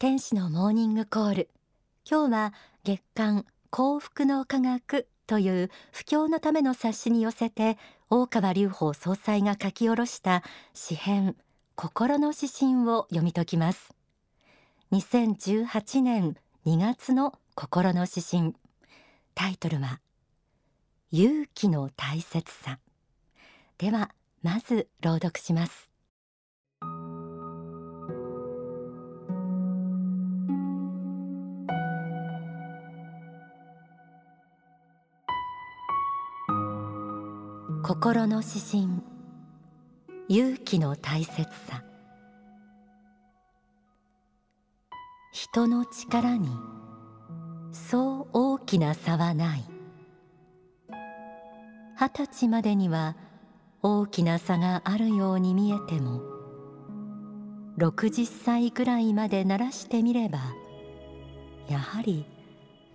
天使のモーニングコール。今日は月刊幸福の科学という布教のための冊子に寄せて大川隆法総裁が書き下ろした詩編心の指針を読み解きます。2018年2月の心の指針。タイトルは勇気の大切さ。ではまず朗読します。心の指針。勇気の大切さ。人の力にそう大きな差はない。二十歳までには大きな差があるように見えても60歳ぐらいまで鳴らしてみればやはり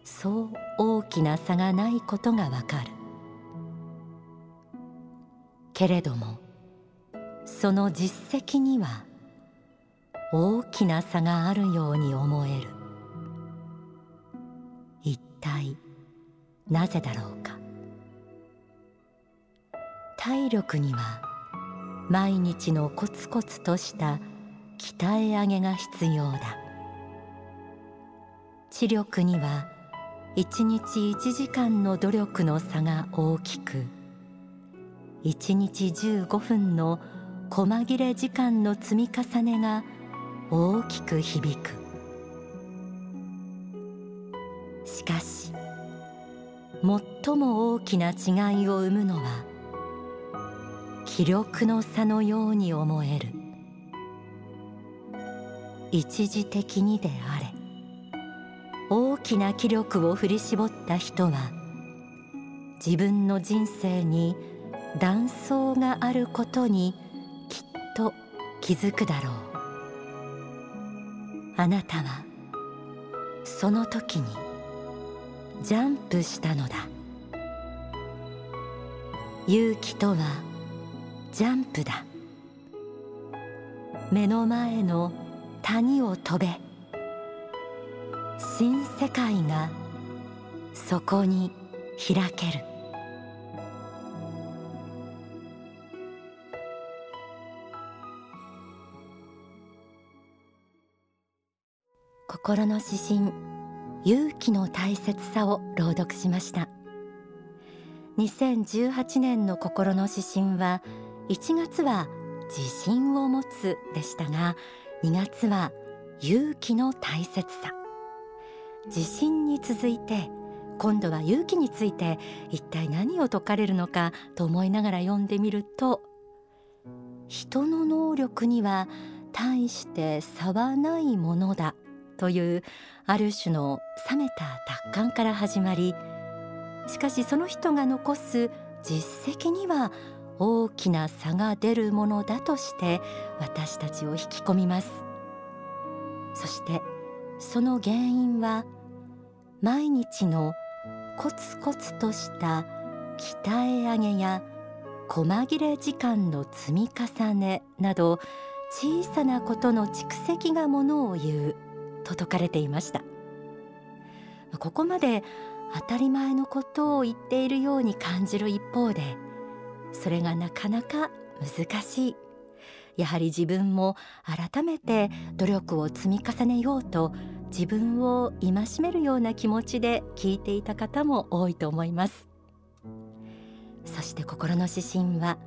そう大きな差がないことがわかる。けれどもその実績には大きな差があるように思える。一体なぜだろうか。体力には毎日のコツコツとした鍛え上げが必要だ。知力には一日一時間の努力の差が大きく1日15分の細切れ時間の積み重ねが大きく響く。しかし最も大きな違いを生むのは気力の差のように思える。一時的にであれ大きな気力を振り絞った人は自分の人生に断層があることにきっと気づくだろう。あなたはその時にジャンプしたのだ。勇気とはジャンプだ。目の前の谷を飛べ。新世界がそこに開ける。心の指針勇気の大切さを朗読しました。2018年の心の指針は1月は自信を持つでしたが2月は勇気の大切さ。自信に続いて今度は勇気について一体何を説かれるのかと思いながら読んでみると人の能力には大して差はないものだ。というある種の冷めた達観から始まりしかしその人が残す実績には大きな差が出るものだとして私たちを引き込みます。そしてその原因は毎日のコツコツとした鍛え上げや細切れ時間の積み重ねなど小さなことの蓄積がものを言う。と説かれていました。ここまで当たり前のことを言っているように感じる一方でそれがなかなか難しい。やはり自分も改めて努力を積み重ねようと自分を戒めるような気持ちで聞いていた方も多いと思います。そして心の指針は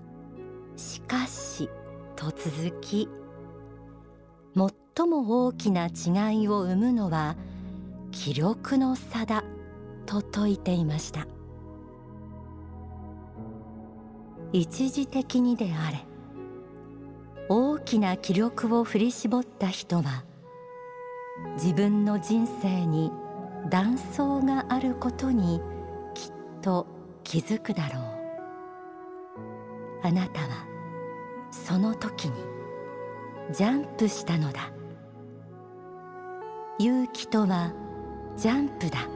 しかしと続きもっ最も大きな違いを生むのは気力の差だと説いていました。一時的にであれ大きな気力を振り絞った人は自分の人生に断層があることにきっと気づくだろう。あなたはその時にジャンプしたのだ。勇気とはジャンプだ。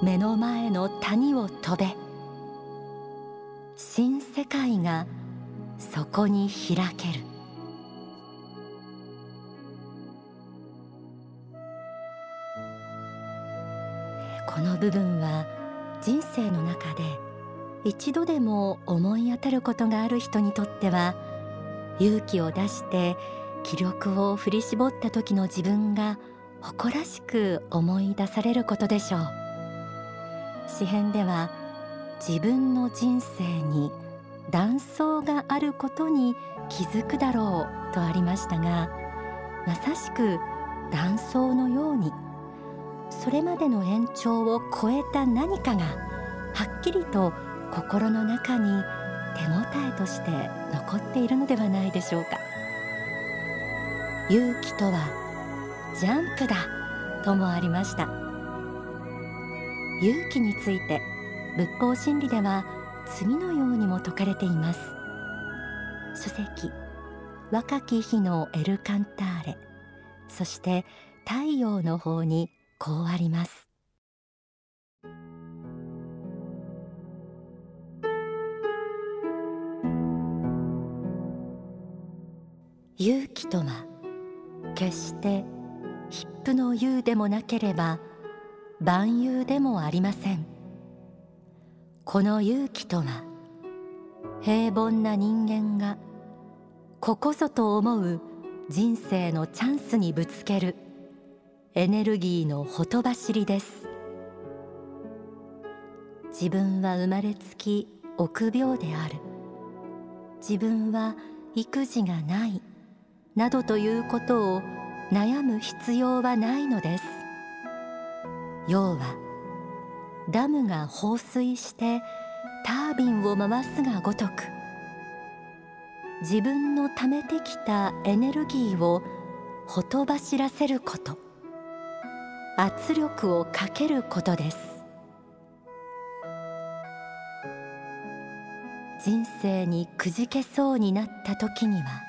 目の前の谷を飛べ。新世界がそこに開ける。この部分は人生の中で一度でも思い当たることがある人にとっては勇気を出して気力を振り絞った時の自分が誇らしく思い出されることでしょう。詩編では自分の人生に断層があることに気づくだろうとありましたがまさしく断層のようにそれまでの延長を超えた何かがはっきりと心の中に手応えとして残っているのではないでしょうか。勇気とはジャンプだともありました。勇気について仏法真理では次のようにも説かれています。書籍若き日のエルカンターレ。そして太陽の方にこうあります。勇気とは決してヒップの勇でもなければ万有でもありません。この勇気とは平凡な人間がここぞと思う人生のチャンスにぶつけるエネルギーのほとばしりです。自分は生まれつき臆病である。自分は育児がない。などということを悩む必要はないのです。要はダムが放水してタービンを回すがごとく自分の貯めてきたエネルギーをほとばしらせること圧力をかけることです。人生にくじけそうになった時には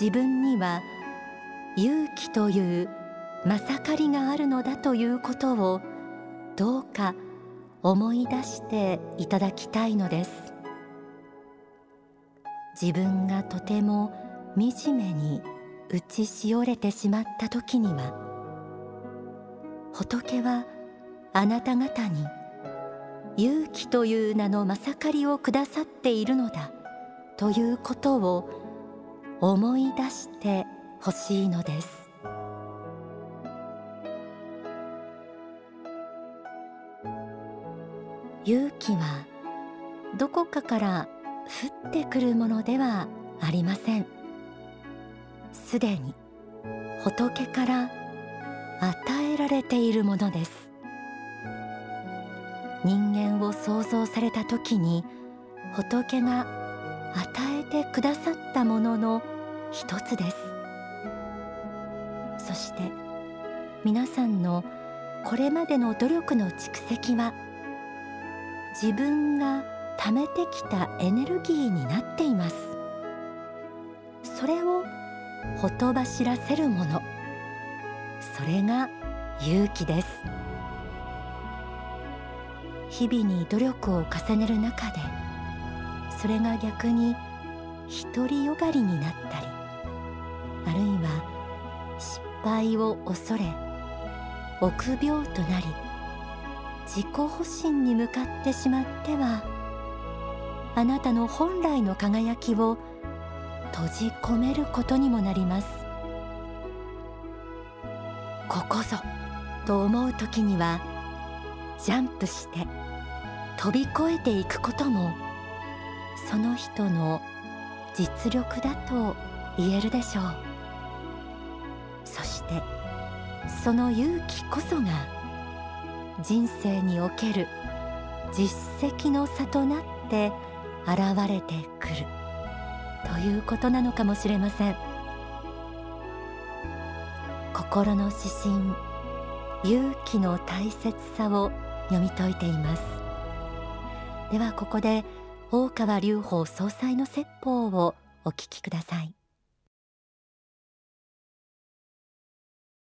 自分には勇気というまさかりがあるのだということをどうか思い出していただきたいのです。自分がとても惨めに打ちしおれてしまった時には仏はあなた方に勇気という名のまさかりをくださっているのだということを思い出してほしいのです。勇気はどこかから降ってくるものではありません。すでに仏から与えられているものです。人間を創造された時に仏が与えてくださったものの一つです。そして皆さんのこれまでの努力の蓄積は自分が貯めてきたエネルギーになっています。それをほとばしらせるもの。それが勇気です。日々に努力を重ねる中でそれが逆に独りよがりになったりあるいは失敗を恐れ臆病となり自己保身に向かってしまってはあなたの本来の輝きを閉じ込めることにもなります。ここぞと思う時にはジャンプして飛び越えていくこともその人の実力だと言えるでしょう。てその勇気こそが人生における実績の差となって現れてくる。ということなのかもしれません。心の指針勇気の大切さを読み解いています。ではここで大川隆法総裁の説法をお聞きください。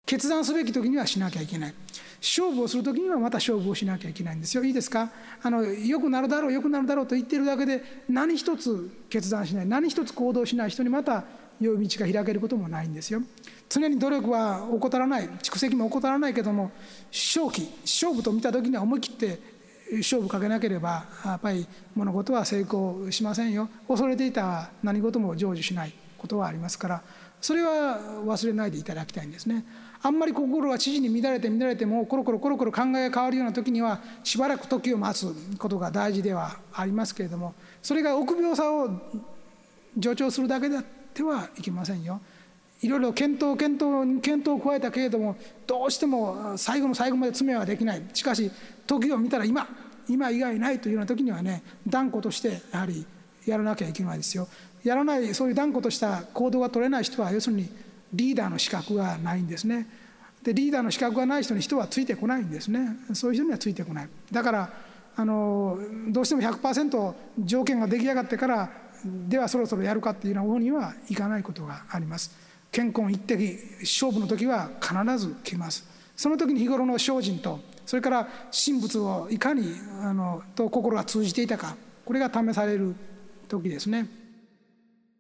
決断すべき時にはしなきゃいけない。勝負をする時にはまた勝負をしなきゃいけないんですよ。いいですか？あのよくなるだろうよくなるだろうと言ってるだけで何一つ決断しない何一つ行動しない人にまた良い道が開けることもないんですよ。常に努力は怠らない蓄積も怠らないけども勝機勝負と見た時には思い切って勝負かけなければやっぱり物事は成功しませんよ。恐れていた何事も成就しないことはありますからそれは忘れないでいただきたいんですねあんまり心が知事に乱れて乱れてもコロコロコロコロ考えが変わるような時にはしばらく時を待つことが大事ではありますけれどもそれが臆病さを助長するだけであってはいけませんよ。いろいろ検討検討検討を加えたけれどもどうしても最後の最後まで詰めはできないしかし時を見たら今今以外ないというような時にはね断固としてやはりやらなきゃいけないですよ。やらないそういう断固とした行動が取れない人は要するにリーダーの資格がないんですね。でリーダーの資格がない人に人はついてこないんですね。そういう人にはついてこない。だからあのどうしても100%条件が出来上がってからではそろそろやるかっていうような方にはいかないことがあります。健康一滴勝負の時は必ず来ます。その時に日頃の精進とそれから神仏をいかにあのと心が通じていたかこれが試される時ですね。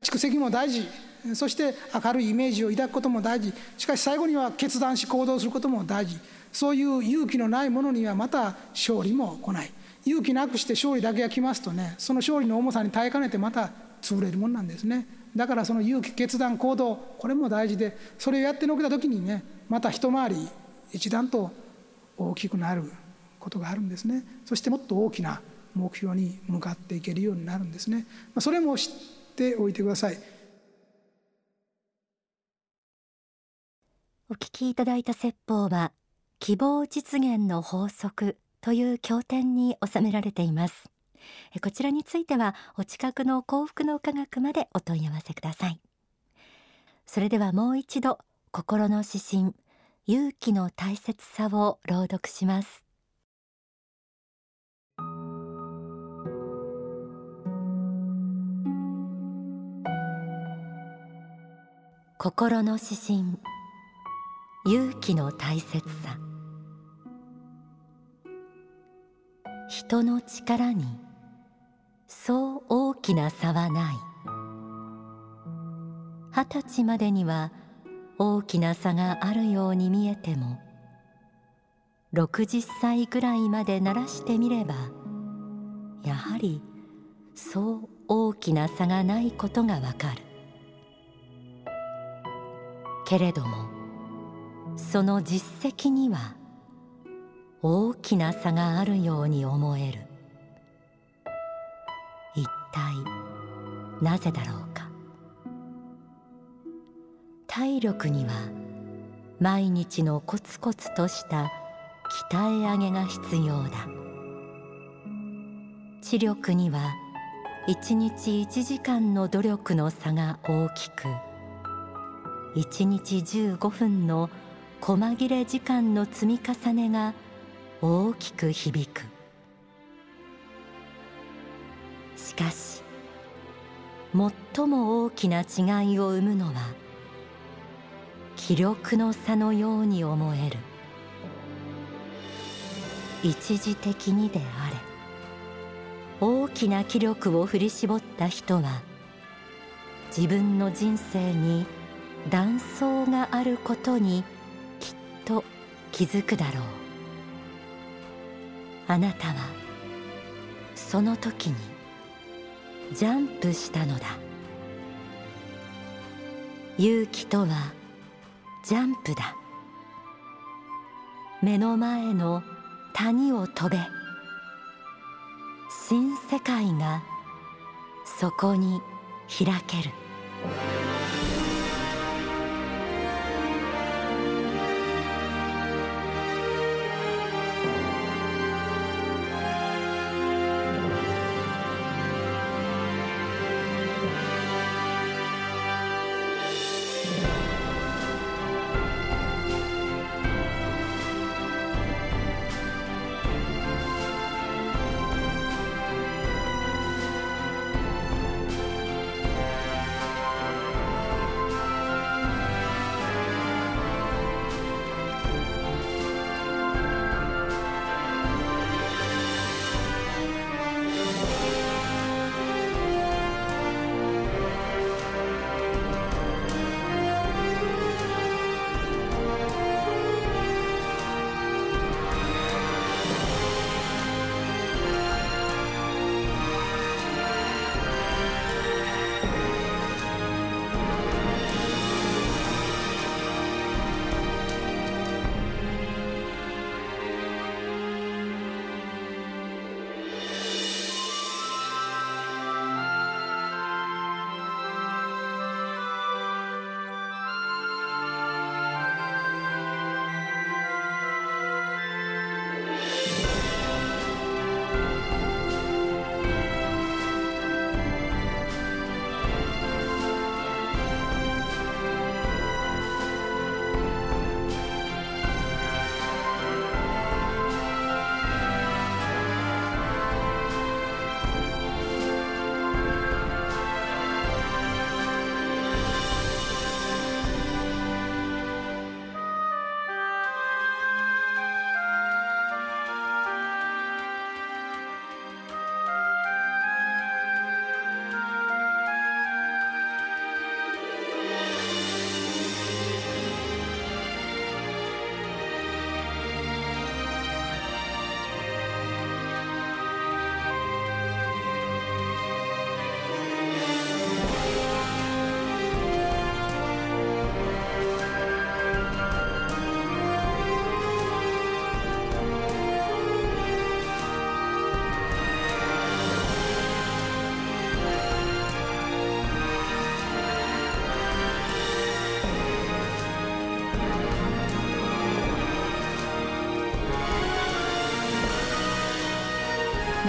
蓄積も大事。そして明るいイメージを抱くことも大事。しかし最後には決断し行動することも大事。そういう勇気のないものにはまた勝利も来ない。勇気なくして勝利だけが来ますとねその勝利の重さに耐えかねてまた潰れるもんなんですね。だからその勇気決断行動これも大事でそれをやってのけた時にねまた一回り一段と大きくなることがあるんですね。そしてもっと大きな目標に向かっていけるようになるんですね。それも知っておいてください。お聞きいただいた説法は希望実現の法則という経典に収められています。こちらについてはお近くの幸福の科学までお問い合わせください。それではもう一度心の指針勇気の大切さを朗読します。心の指針。勇気の大切さ。人の力にそう大きな差はない。二十歳までには大きな差があるように見えても60歳ぐらいまで鳴らしてみればやはりそう大きな差がないことがわかる。けれどもその実績には大きな差があるように思える。一体なぜだろうか。体力には毎日のコツコツとした鍛え上げが必要だ。知力には一日一時間の努力の差が大きく一日15分の細切れ時間の積み重ねが大きく響く。しかし最も大きな違いを生むのは気力の差のように思える。一時的にであれ大きな気力を振り絞った人は自分の人生に断層があることにきっと気づくだろう。あなたはその時にジャンプしたのだ。勇気とはジャンプだ。目の前の谷を飛べ。新世界がそこに開ける。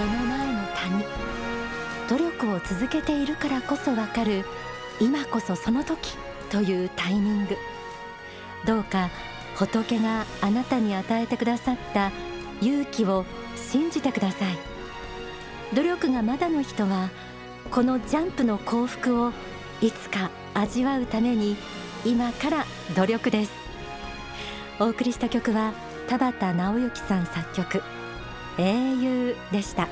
に努力を続けているからこそわかる今こそその時というタイミング。どうか仏があなたに与えてくださった勇気を信じてください。努力がまだの人はこのジャンプの幸福をいつか味わうために今から努力です。お送りした曲は田畑直之さん作曲。英雄でした。